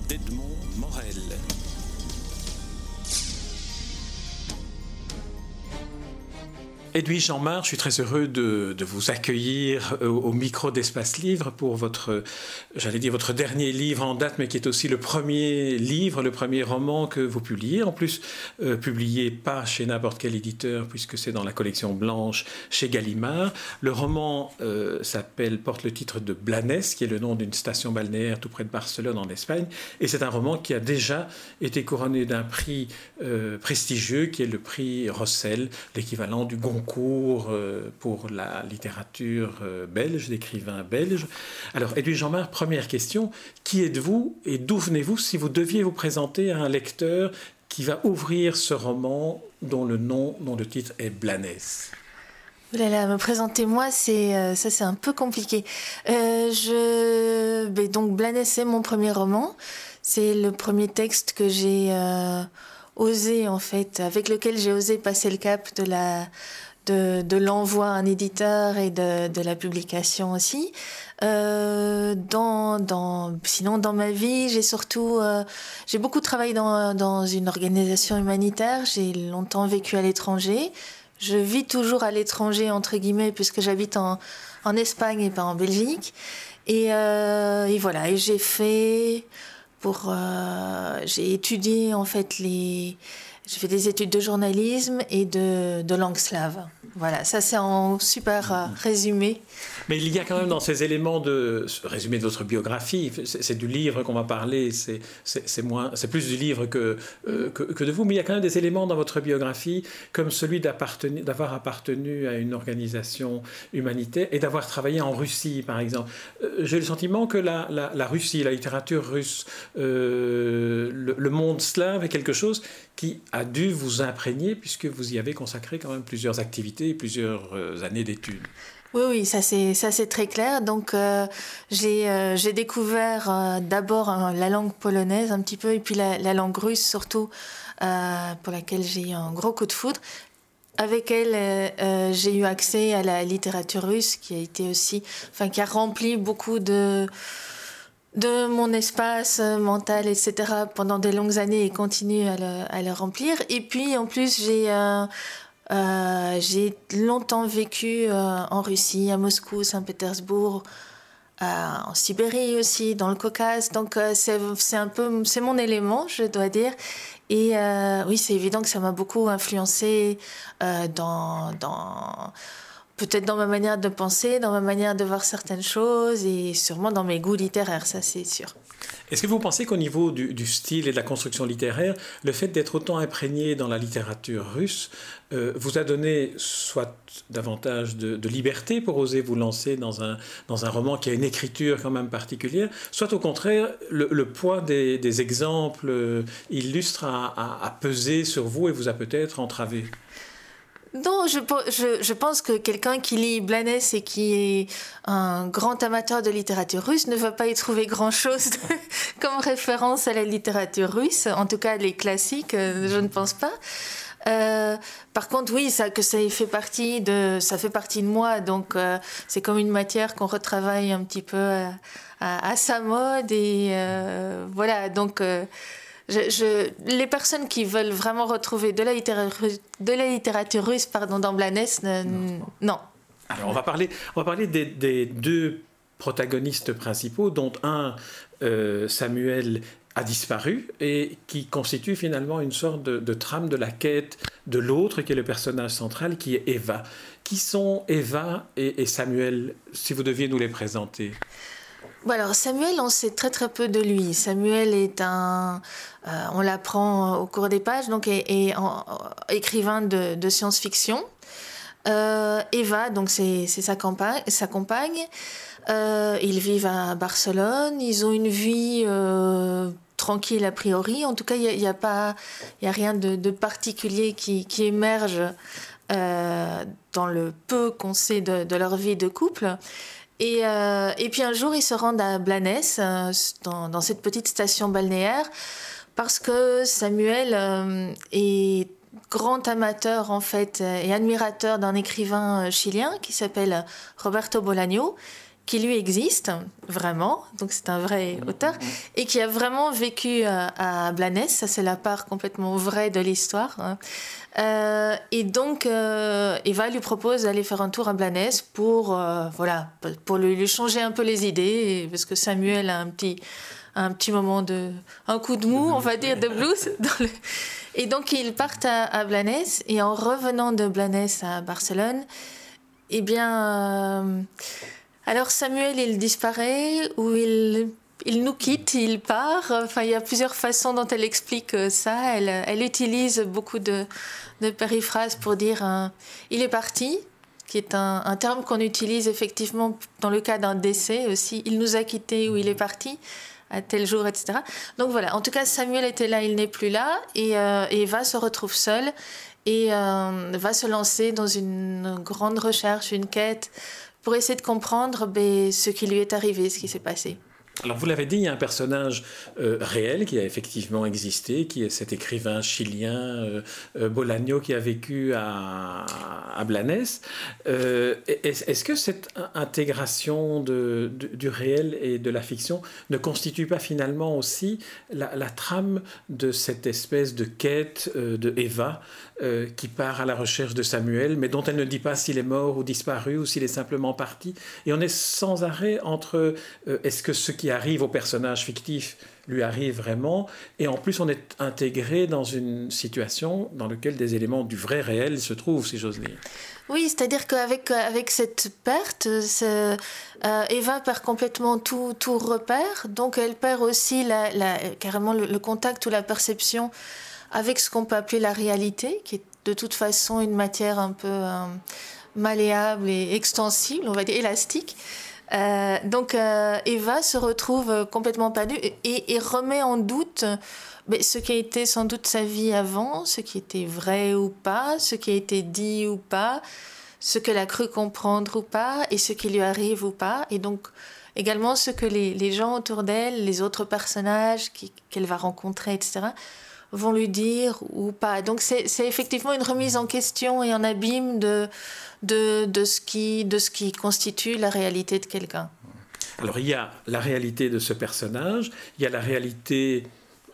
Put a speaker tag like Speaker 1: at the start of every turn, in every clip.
Speaker 1: d'Edmond Morel.
Speaker 2: Edwige Jean-Marc, je suis très heureux de, vous accueillir euh, au, micro d'Espace Livre pour votre, j'allais dire votre dernier livre en date, mais qui est aussi le premier livre, le premier roman que vous publiez. En plus, euh, publié pas chez n'importe quel éditeur, puisque c'est dans la collection blanche chez Gallimard. Le roman euh, porte le titre de Blanes, qui est le nom d'une station balnéaire tout près de Barcelone en Espagne. Et c'est un roman qui a déjà été couronné d'un prix prestigieux, qui est le prix Rossel, l'équivalent du Goncourt concours euh, pour la littérature euh, belge, d'écrivains belges. Alors, Edwige Jean-Marc, première question, qui êtes-vous et d'où venez-vous si vous deviez vous présenter à un lecteur qui va ouvrir ce roman dont le nom, dont le titre est Blanès
Speaker 3: Là, me présenter moi, c'est euh, ça, c'est un peu compliqué. je, ben, donc Blanès, c'est mon premier roman. C'est le premier texte que j'ai osé en fait, avec lequel j'ai osé passer le cap de la de, l'envoi à un éditeur et de, la publication aussi. Euh, dans, dans, sinon, dans ma vie, j'ai surtout, euh, j'ai beaucoup travaillé dans, dans une organisation humanitaire. J'ai longtemps vécu à l'étranger. Je vis toujours à l'étranger entre guillemets puisque j'habite en, en Espagne et pas en Belgique. Et, euh, et voilà. Et j'ai fait pour, j'ai étudié en fait les j'ai fait des études de journalisme et de, de langue slave. Voilà, ça c'est en super euh, résumé.
Speaker 2: Mais il y a quand même dans ces éléments de résumé de votre biographie, c'est du livre qu'on va parler, c'est plus du livre que, euh, que, que, de vous, mais il y a quand même des éléments dans votre biographie comme celui d'avoir appartenu à une organisation humanitaire et d'avoir travaillé en Russie, par exemple. Euh, j'ai le sentiment que la, la, Russie, la littérature russe, le, le monde slave est quelque chose qui a dû vous imprégner puisque vous y avez consacré quand même plusieurs activités et plusieurs euh, années d'études.
Speaker 3: Oui, oui, ça c'est ça c'est très clair. Donc euh, j'ai euh, j'ai découvert d'abord la langue polonaise un petit peu et puis la, langue russe surtout pour laquelle j'ai eu un gros coup de foudre. Avec elle, j'ai eu accès à la littérature russe qui a été aussi, enfin qui a rempli beaucoup de de mon espace mental, etc., pendant des longues années et continue à le, à le remplir. Et puis, en plus, j'ai euh, euh, j'ai longtemps vécu euh, en Russie, à Moscou, Saint-Pétersbourg, en Sibérie aussi, dans le Caucase. Donc, c'est c'est mon élément, je dois dire. Et oui, c'est évident que ça m'a beaucoup influencé dans peut-être dans ma manière de penser, dans ma manière de voir certaines choses et sûrement dans mes goûts littéraires, ça c'est sûr.
Speaker 2: Est-ce que vous pensez qu'au niveau du, style et de la construction littéraire, le fait d'être autant imprégné dans la littérature russe euh, vous a donné soit davantage de, liberté pour oser vous lancer dans un, dans un roman qui a une écriture quand même particulière, soit au contraire, le, poids des, exemples euh, illustres a, a pesé sur vous et vous a peut-être entravé?
Speaker 3: Non, je, je, je, pense que quelqu'un qui lit Blanès et qui est un grand amateur de littérature russe ne va pas y trouver grand-chose comme référence à la littérature russe, en tout cas les classiques, euh, je ne pense pas. Euh, par contre, oui, ça que ça fait partie de, ça fait partie de moi, donc euh, c'est comme une matière qu'on retravaille un petit peu à, sa mode et voilà. Donc je, les personnes qui veulent vraiment retrouver de la littérature, de la littérature russe pardon, dans Blanès, non.
Speaker 2: Alors, on va parler, on va parler des, deux protagonistes principaux, dont un, euh, Samuel, a disparu et qui constitue finalement une sorte de, trame de la quête de l'autre, qui est le personnage central, qui est Eva. Qui sont Eva et Samuel, si vous deviez nous les présenter?
Speaker 3: Alors Samuel, on sait très très peu de lui. Samuel est un, euh, on l'apprend au cours des pages, donc est, écrivain de, science-fiction. Euh, Eva, donc c'est sa compagne, sa compagne. Euh, ils vivent à Barcelone. Ils ont une vie tranquille a priori. En tout cas, il n'y a, rien de, particulier qui, émerge dans le peu qu'on sait de, leur vie de couple. Et, euh, et, puis un jour, ils se rendent à Blanès, euh, dans, cette petite station balnéaire, parce que Samuel euh, est grand amateur en fait et admirateur d'un écrivain chilien qui s'appelle Roberto Bolaño, qui lui existe vraiment, donc c'est un vrai auteur, et qui a vraiment vécu à, Blanes, ça c'est la part complètement vraie de l'histoire. Hein. Euh, et donc, euh, Eva lui propose d'aller faire un tour à Blanes pour, euh, voilà, pour lui, changer un peu les idées, parce que Samuel a un petit, un petit moment de. un coup de mou, on va dire, de blues. Et donc, ils partent à, à, Blanes, et en revenant de Blanes à Barcelone, eh bien. Alors, Samuel, il disparaît, ou il il nous quitte, il part. Enfin, il y a plusieurs façons dont elle explique ça. Elle, elle utilise beaucoup de, de périphrases pour dire il est parti, qui est un, un terme qu'on utilise effectivement dans le cas d'un décès aussi. Il nous a quittés ou il est parti à tel jour, etc. Donc voilà, en tout cas, Samuel était là, il n'est plus là, et, euh, Eva se retrouve seule et euh, va se lancer dans une grande recherche, une quête, pour essayer de comprendre ben, ce qui lui est arrivé, ce qui s'est passé.
Speaker 2: Alors vous l'avez dit, il y a un personnage euh, réel qui a effectivement existé, qui est cet écrivain chilien euh, euh Bolaño qui a vécu à, à Blanes. Euh, est-ce que cette intégration du réel et de la fiction ne constitue pas finalement aussi la trame de cette espèce de quête de Eva qui part à la recherche de Samuel, mais dont elle ne dit pas s'il est mort ou disparu ou s'il est simplement parti. Et on est sans arrêt entre est-ce que ce qui qui arrive au personnage fictif lui arrive vraiment, et en plus on est intégré dans une situation dans laquelle des éléments du vrai réel se trouvent, si j'ose dire.
Speaker 3: Oui, c'est-à-dire qu'avec avec cette perte, euh, Eva perd complètement tout, tout repère, donc elle perd aussi la, carrément le, contact ou la perception avec ce qu'on peut appeler la réalité, qui est de toute façon une matière un peu euh, malléable et extensible, on va dire élastique. Euh, donc euh, Eva se retrouve complètement perdue et, remet en doute ce qui a été sans doute sa vie avant, ce qui était vrai ou pas, ce qui a été dit ou pas, ce qu'elle a cru comprendre ou pas, et ce qui lui arrive ou pas. Et donc également ce que les, gens autour d'elle, les autres personnages qu'elle va rencontrer, etc., vont lui dire ou pas. Donc c'est effectivement une remise en question et en abîme de, de, de, ce qui, de ce qui constitue la réalité de quelqu'un.
Speaker 2: Alors il y a la réalité de ce personnage, il y a la réalité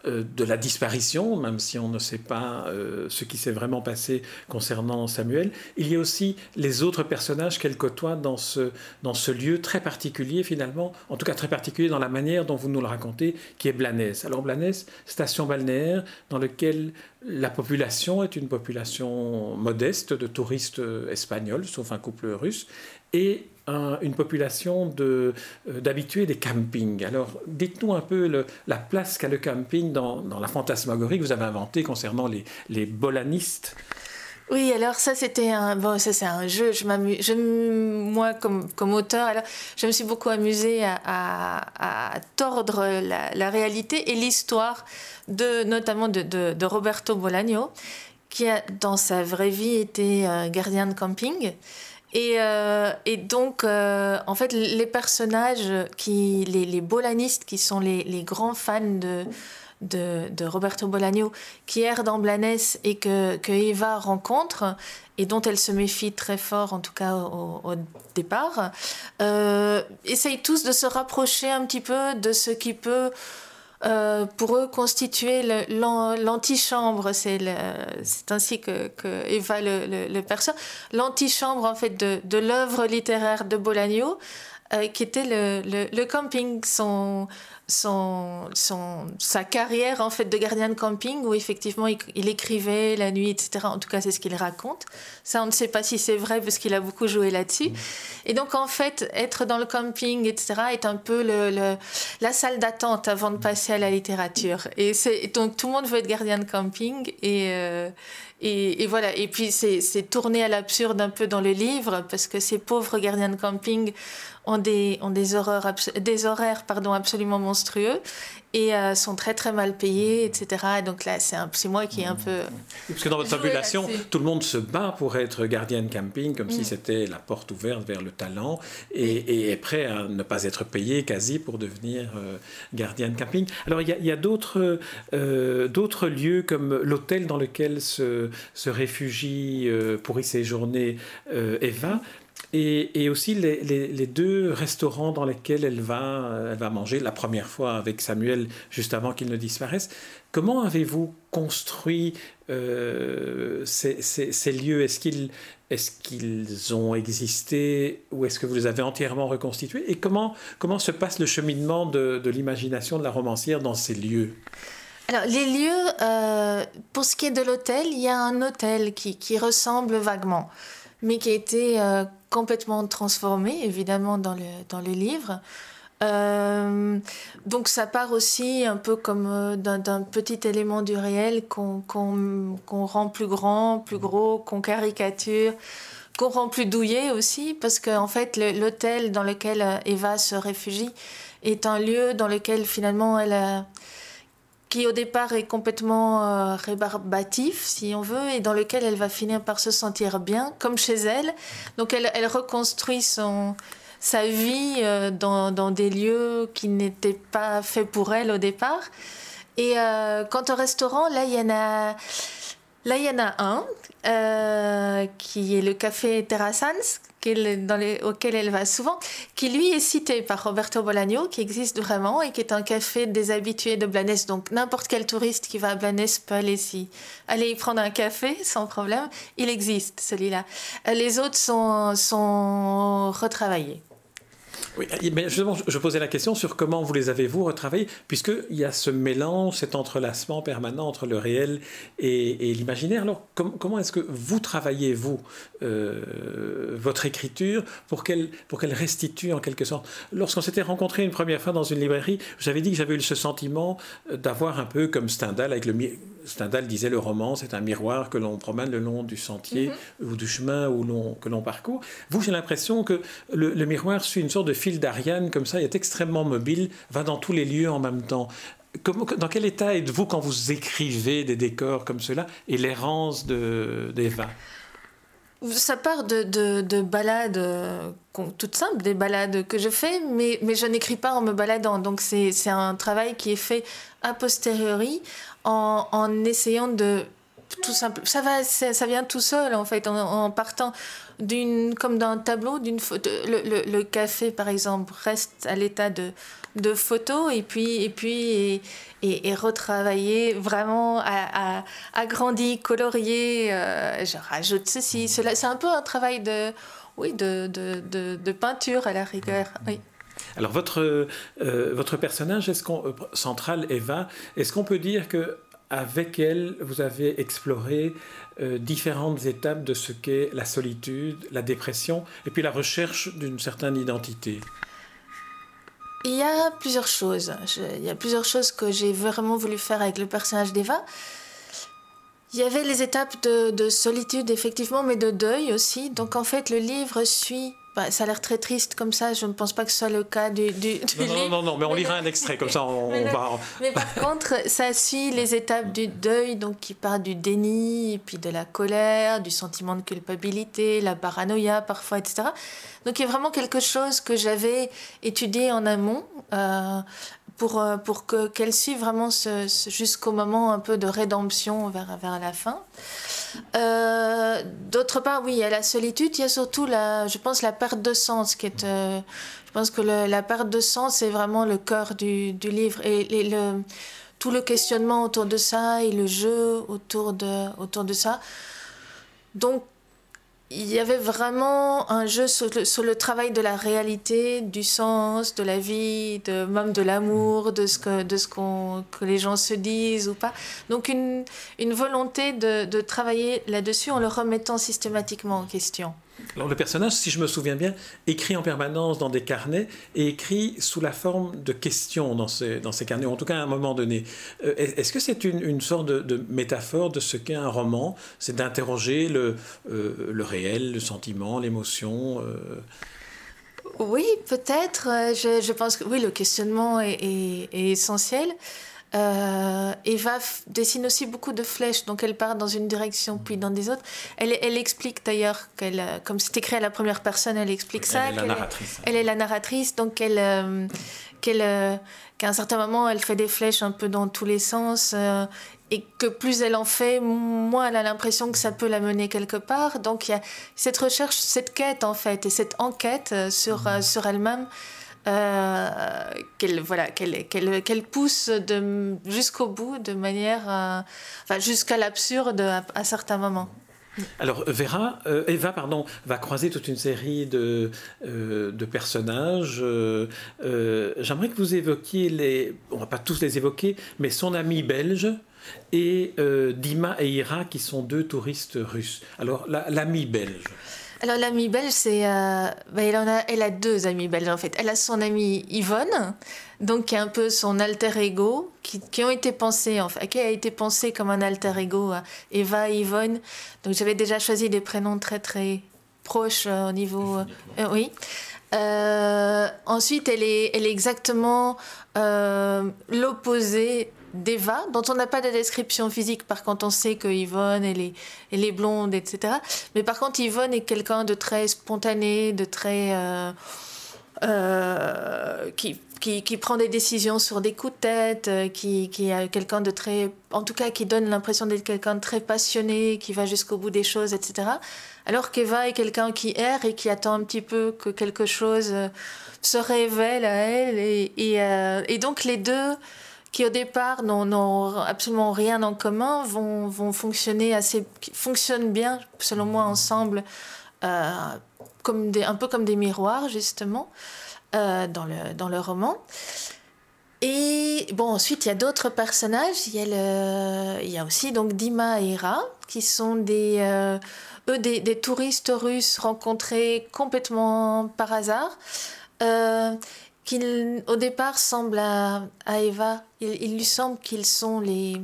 Speaker 2: de la disparition, même si on ne sait pas euh, ce qui s'est vraiment passé concernant Samuel. Il y a aussi les autres personnages qu'elle côtoie dans ce, dans ce lieu très particulier finalement, en tout cas très particulier dans la manière dont vous nous le racontez, qui est Blanes. Alors Blanes, station balnéaire dans laquelle la population est une population modeste de touristes espagnols, sauf un couple russe, et une population euh, d'habitués des campings. Alors, dites-nous un peu la place qu'a le camping dans, la fantasmagorie que vous avez inventée concernant les, les bolanistes.
Speaker 3: Oui, alors ça c'était un bon, ça c'est un jeu. Je m'amuse, moi comme comme auteur, alors je me suis beaucoup amusée à, à, tordre la, réalité et l'histoire de notamment de, de, de, Roberto Bolaño, qui a dans sa vraie vie été gardien de camping. Et, euh, et donc, euh, en fait, les personnages, qui, les, bolanistes, qui sont les, les grands fans de, de, Roberto Bolaño, qui errent dans Blanes et que, que, Eva rencontre, et dont elle se méfie très fort, en tout cas au, au départ, euh, essayent tous de se rapprocher un petit peu de ce qui peut euh, pour eux constituer l'antichambre, c'est ainsi que, que Eva le, le, perçoit, l'antichambre en fait de, de l'œuvre littéraire de Bolaño, euh, qui était le, le, le, camping, son, son, son, sa carrière en fait de gardien de camping où effectivement il, écrivait la nuit, etc. En tout cas, c'est ce qu'il raconte. Ça, on ne sait pas si c'est vrai parce qu'il a beaucoup joué là-dessus. Et donc, en fait, être dans le camping, etc., est un peu le, la salle d'attente avant de passer à la littérature. Et donc, tout le monde veut être gardien de camping et, euh, et, et, voilà. Et puis, c'est tourné à l'absurde un peu dans le livre parce que ces pauvres gardiens de camping ont des, ont des, horreurs, des horaires pardon, absolument monstrueux et euh, sont très très mal payés, etc. Et donc là, c'est moi qui est un peu.
Speaker 2: Parce que dans votre population, tout le monde se bat pour être gardien de camping, comme si mm. c'était la porte ouverte vers le talent, et, est prêt à ne pas être payé quasi pour devenir euh, gardien de camping. Alors il y a, d'autres euh, d'autres lieux comme l'hôtel dans lequel se, se réfugie pour y séjourner Eva. Et, aussi les, deux restaurants dans lesquels elle va, elle va manger la première fois avec Samuel juste avant qu'il ne disparaisse. Comment avez-vous construit euh, ces, lieux? Est-ce qu'ils ont existé ou est-ce que vous les avez entièrement reconstitués? Et comment, se passe le cheminement de, l'imagination de la romancière dans ces lieux?
Speaker 3: Alors, les lieux, euh, pour ce qui est de l'hôtel, il y a un hôtel qui ressemble vaguement, mais qui a été euh, complètement transformé, évidemment, dans le, dans le livre. Euh, donc ça part aussi un peu comme euh, d'un petit élément du réel qu'on rend plus grand, plus gros, qu'on caricature, qu'on rend plus douillet aussi, parce qu'en en fait l'hôtel dans lequel Eva se réfugie est un lieu dans lequel finalement elle a, qui au départ est complètement rébarbatif, si on veut, et dans lequel elle va finir par se sentir bien, comme chez elle. Donc elle, elle reconstruit son, sa vie euh, dans, dans, des lieux qui n'étaient pas faits pour elle au départ. Et euh, quant au restaurant, là, il y en a, là, il y en a un euh, qui est le café les, auquel elle va souvent, qui lui est cité par Roberto Bolaño, qui existe vraiment et qui est un café des habitués de Blanes. Donc n'importe quel touriste qui va à Blanes peut aller, y, aller y prendre un café sans problème. Il existe celui-là. Les autres sont, sont retravaillés.
Speaker 2: Oui, mais justement, je posais la question sur comment vous les avez-vous retravaillés, puisqu'il y a ce mélange, cet entrelacement permanent entre le réel et, l'imaginaire. Alors, comment est-ce que vous travaillez, vous, euh, votre écriture pour qu'elle, qu'elle restitue en quelque sorte? Lorsqu'on s'était rencontrés une première fois dans une librairie, j'avais dit que j'avais eu ce sentiment d'avoir un peu comme Stendhal avec le Stendhal disait le roman, c'est un miroir que l'on promène le long du sentier mhm. ou du chemin où l'on, que l'on parcourt. Vous, j'ai l'impression que le, le, miroir suit une sorte de fil d'Ariane, comme ça, il est extrêmement mobile, va dans tous les lieux en même temps. dans quel état êtes-vous quand vous écrivez des décors comme cela et l'errance d'Eva?
Speaker 3: Ça part de, de, de, balades euh, toutes simples, des balades que je fais, mais, mais je n'écris pas en me baladant. Donc c'est un travail qui est fait a posteriori en, essayant de tout simple. Ça va, ça vient tout seul en fait, en, partant d'une, comme d'un tableau, d'une le, le, le, café par exemple reste à l'état de, de photo et puis et puis et, et, retravaillé vraiment à, agrandi, colorié. Euh, je rajoute ceci, cela. C'est un peu un travail de oui de, de, de peinture à la rigueur. Oui.
Speaker 2: Alors votre, euh, votre personnage est-ce qu'on, euh, central, Eva, est-ce qu'on peut dire que avec elle, vous avez exploré euh, différentes étapes de ce qu'est la solitude, la dépression et puis la recherche d'une certaine identité?
Speaker 3: Il y a plusieurs choses. il y a plusieurs choses que j'ai vraiment voulu faire avec le personnage d'Eva. Il y avait les étapes de, de, solitude, effectivement, mais de deuil aussi. Donc, en fait, le livre suit bah, ça a l'air très triste comme ça, je ne pense pas que ce soit le cas du, du,
Speaker 2: non, non, non, non, mais on lira un extrait, comme ça on, va...
Speaker 3: Mais par contre, ça suit les étapes du deuil, donc qui part du déni, et puis de la colère, du sentiment de culpabilité, la paranoïa parfois, etc. Donc il y a vraiment quelque chose que j'avais étudié en amont, euh, pour, euh, pour que, qu'elle suive vraiment ce, jusqu'au moment un peu de rédemption vers, vers la fin. Euh, d'autre part, oui, il y a la solitude, il y a surtout, la, je pense, la perte de sens qui est... Euh, je pense que la perte de sens, c'est vraiment le cœur du, du livre. Et, le, tout le questionnement autour de ça et le jeu autour de, autour de ça. Donc, il y avait vraiment un jeu sur le, travail de la réalité, du sens, de la vie, de, même de l'amour, de ce, que, de ce qu'on, que les gens se disent ou pas. Donc une, une volonté de, de travailler là-dessus en le remettant systématiquement en question.
Speaker 2: Alors le personnage, si je me souviens bien, écrit en permanence dans des carnets et écrit sous la forme de questions dans ces, dans ces carnets, en tout cas à un moment donné. Euh, est-ce que c'est une, une, sorte de, métaphore de ce qu'est un roman? C'est d'interroger le, euh, le réel, le sentiment, l'émotion euh?
Speaker 3: Oui, peut-être. Je, je, pense que oui, le questionnement est, essentiel. Eva dessine aussi beaucoup de flèches, donc elle part dans une direction puis dans des autres. Elle, elle explique d'ailleurs qu'elle, comme c'est écrit à la première personne, elle explique ça.
Speaker 2: Elle est la narratrice.
Speaker 3: Elle, est la narratrice, donc elle, qu'elle, qu'à un certain moment, elle fait des flèches un peu dans tous les sens et que plus elle en fait, moins elle a l'impression que ça peut la mener quelque part. Donc il y a cette recherche, cette quête en fait, et cette enquête euh, sur, euh, sur elle-même. Euh, qu'elle voilà qu'elle pousse jusqu'au bout de manière enfin jusqu'à l'absurde à, certains moments
Speaker 2: alors Vera, Eva pardon, va croiser toute une série de, de personnages. J'aimerais que vous évoquiez les, on va pas tous les évoquer, mais son ami belge, et euh, Dima et Ira, qui sont deux touristes russes. Alors, l'amie belge.
Speaker 3: Alors, l'amie belge, c'est. Euh, bah, elle, a, elle a deux amies belges, en fait. Elle a son amie Yvonne, donc qui est un peu son alter ego, qui, qui ont été pensés, enfin, qui a été pensé comme un alter ego, Eva et Yvonne. Donc, j'avais déjà choisi des prénoms très, très proches euh, au niveau. oui. ensuite, elle est, elle est exactement l'opposé d'Eva, dont on n'a pas de description physique. Par contre, on sait que Yvonne, elle est, elle est blonde, etc. Mais par contre, Yvonne est quelqu'un de très spontané, de très. Euh, euh, qui, qui, qui, prend des décisions sur des coups de tête, euh, qui, qui est quelqu'un de très. En tout cas, qui donne l'impression d'être quelqu'un de très passionné, qui va jusqu'au bout des choses, etc. Alors qu'Eva est quelqu'un qui erre et qui attend un petit peu que quelque chose se révèle à elle. Et, et, et donc, les deux qui au départ n'ont absolument rien en commun vont, vont fonctionner assez fonctionnent bien selon moi ensemble euh, comme des, un peu comme des miroirs justement euh, dans, le, dans le roman. Et bon ensuite il y a d'autres personnages. Il y a, aussi donc Dima et Ira qui sont des euh, eux des, des, touristes russes rencontrés complètement par hasard qui au départ semble à, à Eva, il, lui semble qu'ils sont les,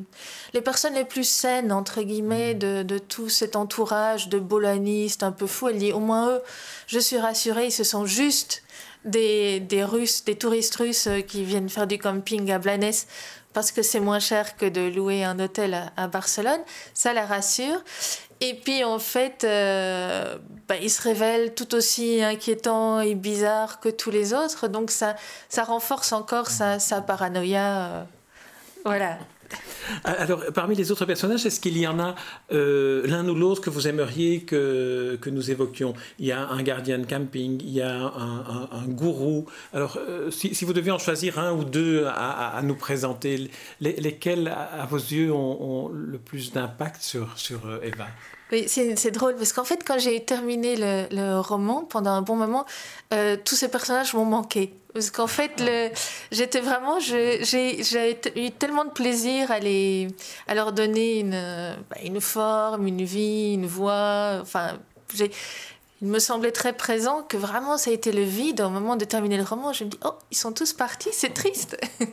Speaker 3: les personnes les plus saines, entre guillemets, mhm. de, de tout cet entourage de bolanistes un peu fous. Elle dit, au moins eux, je suis rassurée, ils se sont juste des, des Russes, des touristes russes qui viennent faire du camping à Blanes parce que c'est moins cher que de louer un hôtel à, à Barcelone. Ça la rassure. Et puis en fait, euh, bah, il se révèle tout aussi inquiétant et bizarre que tous les autres, donc ça, ça renforce encore sa, sa paranoïa. Euh, voilà.
Speaker 2: Alors, parmi les autres personnages, est-ce qu'il y en a euh, l'un ou l'autre que vous aimeriez que, que, nous évoquions? Il y a un gardien de camping, il y a un, gourou. Alors, euh, si, vous deviez en choisir un ou deux à, nous présenter, lesquels, à, vos yeux, ont, ont le plus d'impact sur, sur euh, Eva?
Speaker 3: Oui, c'est drôle parce qu'en fait, quand j'ai terminé le, le, roman, pendant un bon moment, euh, tous ces personnages m'ont manqué. Parce qu'en fait, j'étais vraiment, j'ai eu tellement de plaisir à, les, à leur donner une, bah, une forme, une vie, une voix. Enfin, il me semblait très présent que vraiment ça a été le vide au moment de terminer le roman. Je me dis, oh, ils sont tous partis, c'est triste.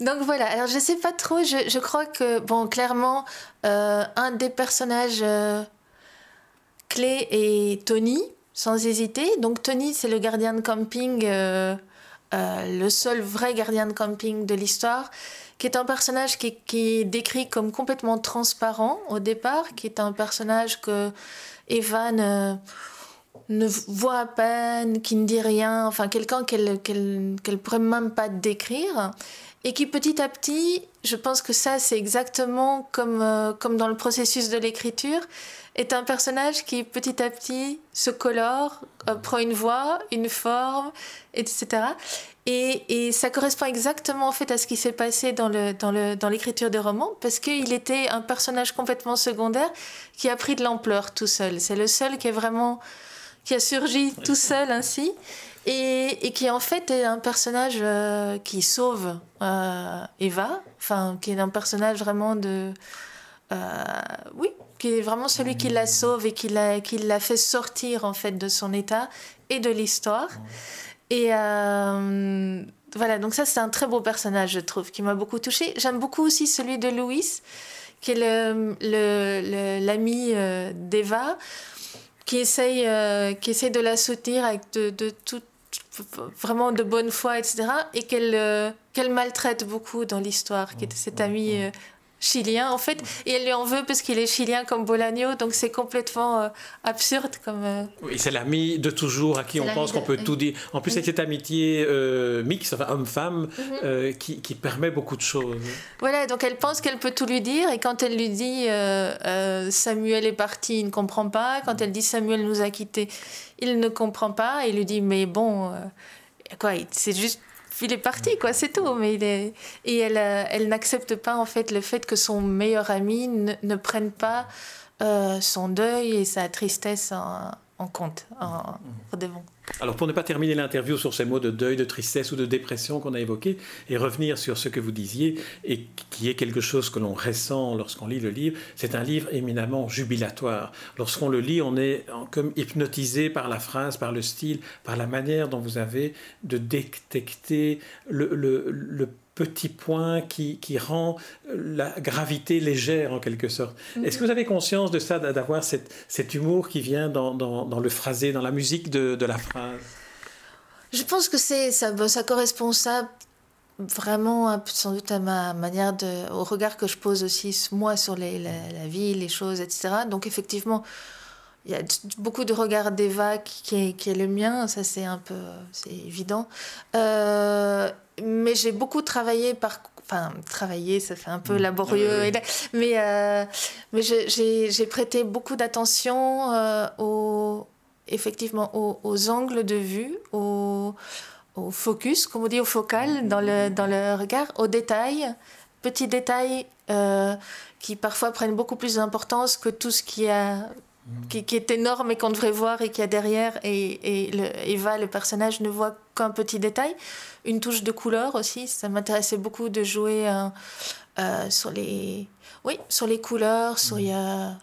Speaker 3: Donc voilà, alors je sais pas trop, je, crois que, bon, clairement, euh, un des personnages euh, clés est Tony, sans hésiter. Donc Tony, c'est le gardien de camping, euh, le seul vrai gardien de camping de l'histoire, qui est un personnage qui, qui, est décrit comme complètement transparent au départ, qui est un personnage que Evan ne voit à peine, qui ne dit rien, enfin quelqu'un qu'elle qu'elle pourrait même pas décrire et qui petit à petit, je pense que ça c'est exactement comme, euh, comme dans le processus de l'écriture, est un personnage qui petit à petit se colore, euh, prend une voix, une forme, etc. Et, et, ça correspond exactement en fait à ce qui s'est passé dans le dans le dans l'écriture des romans parce qu'il était un personnage complètement secondaire qui a pris de l'ampleur tout seul. C'est le seul qui est vraiment qui a surgi tout seul ainsi et, qui en fait est un personnage euh, qui sauve euh, Eva, enfin qui est un personnage vraiment de, euh, oui, qui est vraiment celui qui la sauve et qui l'a, qui l'a fait sortir en fait de son état et de l'histoire. Et voilà, donc ça c'est un très beau personnage je trouve qui m'a beaucoup touchée. J'aime beaucoup aussi celui de Louis, qui est le, le, l'ami d'Eva qui essaye, qui essaye de la soutenir avec de, de, tout, vraiment de bonne foi, etc. Et qu'elle euh, qu'elle maltraite beaucoup dans l'histoire, qui est cet ami euh, chilien en fait, et elle lui en veut parce qu'il est chilien comme Bolaño, donc c'est complètement euh, absurde comme. Euh,
Speaker 2: oui, c'est l'ami de toujours à qui on pense qu'on peut tout dire. En plus, c'est cette amitié euh, mixte, enfin homme-femme, mhm. qui, qui, permet beaucoup de choses.
Speaker 3: Voilà, donc elle pense qu'elle peut tout lui dire, et quand elle lui dit Samuel est parti, il ne comprend pas. Quand elle dit Samuel nous a quittés, il ne comprend pas. Il lui dit mais bon, quoi, c'est juste il est parti, quoi, c'est tout. Mais il est... Et elle, euh, elle n'accepte pas, en fait, le fait que son meilleur ami ne, ne prenne pas euh, son deuil et sa tristesse en, en compte, en,
Speaker 2: devant. Alors pour ne pas terminer l'interview sur ces mots de deuil, de tristesse ou de dépression qu'on a évoqués et revenir sur ce que vous disiez et qui est quelque chose que l'on ressent lorsqu'on lit le livre, c'est un livre éminemment jubilatoire. Lorsqu'on le lit, on est comme hypnotisé par la phrase, par le style, par la manière dont vous avez de détecter le, le, le petit point qui, qui, rend la gravité légère en quelque sorte. Mhm. Est-ce que vous avez conscience de ça, d'avoir cet humour qui vient dans, dans, dans, le phrasé, dans la musique de, de la phrase?
Speaker 3: Je pense que c'est ça, ça correspond ça vraiment sans doute à ma manière de, au regard que je pose aussi moi sur les, la, vie, les choses, etc. Donc effectivement, il y a beaucoup de regard d'Eva qui, est, qui est le mien, ça c'est un peu, c'est évident. Euh, mais j'ai beaucoup travaillé par enfin travaillé ça fait un peu mmh. laborieux mais euh, mais j'ai prêté beaucoup d'attention euh, aux effectivement aux, angles de vue au, au focus comme on dit au focal dans le dans le regard aux détails petits détails euh, qui parfois prennent beaucoup plus d'importance que tout ce qui a qui, qui, est énorme et qu'on devrait voir et qui a derrière. Et, et le, Eva, le personnage, ne voit qu'un petit détail. Une touche de couleur aussi. Ça m'intéressait beaucoup de jouer euh, euh, sur, les, oui, sur les couleurs. Sur, il y a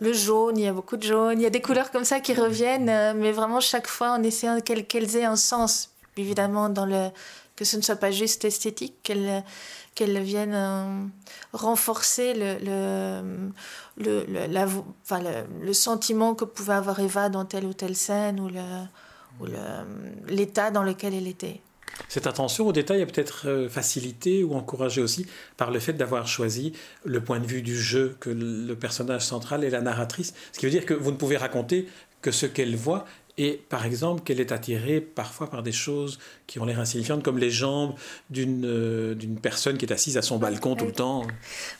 Speaker 3: le jaune, il y a beaucoup de jaune. Il y a des couleurs comme ça qui reviennent, euh, mais vraiment chaque fois en essayant qu'elles aient un sens. Évidemment, dans le, que ce ne soit pas juste esthétique, qu'elles qu'elles viennent renforcer le, le, le, enfin, le, sentiment que pouvait avoir Eva dans telle ou telle scène ou l'état dans lequel elle était.
Speaker 2: Cette attention au détail est peut-être euh, facilitée ou encouragée aussi par le fait d'avoir choisi le point de vue du jeu, que le personnage central est la narratrice. Ce qui veut dire que vous ne pouvez raconter que ce qu'elle voit et par exemple qu'elle est attirée parfois par des choses qui ont l'air insignifiantes, comme les jambes d'une euh, d'une personne qui est assise à son balcon tout le temps.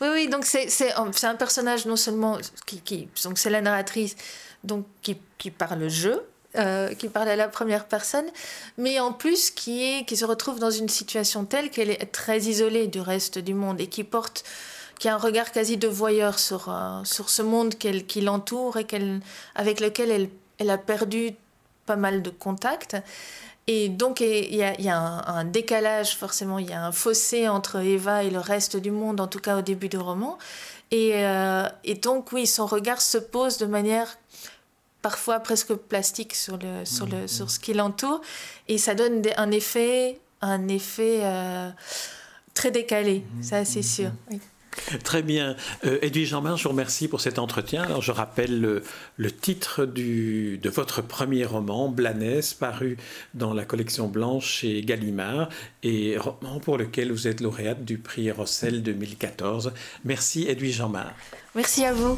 Speaker 3: Oui, oui, donc c'est un personnage non seulement qui, qui donc c'est la narratrice, donc qui, qui parle jeu, euh, qui parle à la première personne, mais en plus qui, est, qui se retrouve dans une situation telle qu'elle est très isolée du reste du monde et qui porte qui a un regard quasi de voyeur sur, euh, sur ce monde qui l'entoure et qu'elle avec lequel elle, elle a perdu pas mal de contacts. Et donc, il y a, y a un, décalage, forcément, il y a un fossé entre Eva et le reste du monde, en tout cas au début du roman. Et, euh, et donc, oui, son regard se pose de manière parfois presque plastique sur, le, sur, le, sur ce qui l'entoure. Et ça donne un effet, un effet euh, très décalé, ça c'est sûr. Oui.
Speaker 2: Très bien. Euh, Edwige Jean-Marc, je vous remercie pour cet entretien. Alors, je rappelle le, titre du, de votre premier roman, Blanès, paru dans la collection blanche chez Gallimard, et roman pour lequel vous êtes lauréate du prix Rossel 2014. Merci, Edwige Jean-Marc.
Speaker 3: Merci à vous.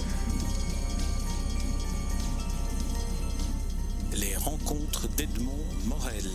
Speaker 1: Les rencontres d'Edmond Morel.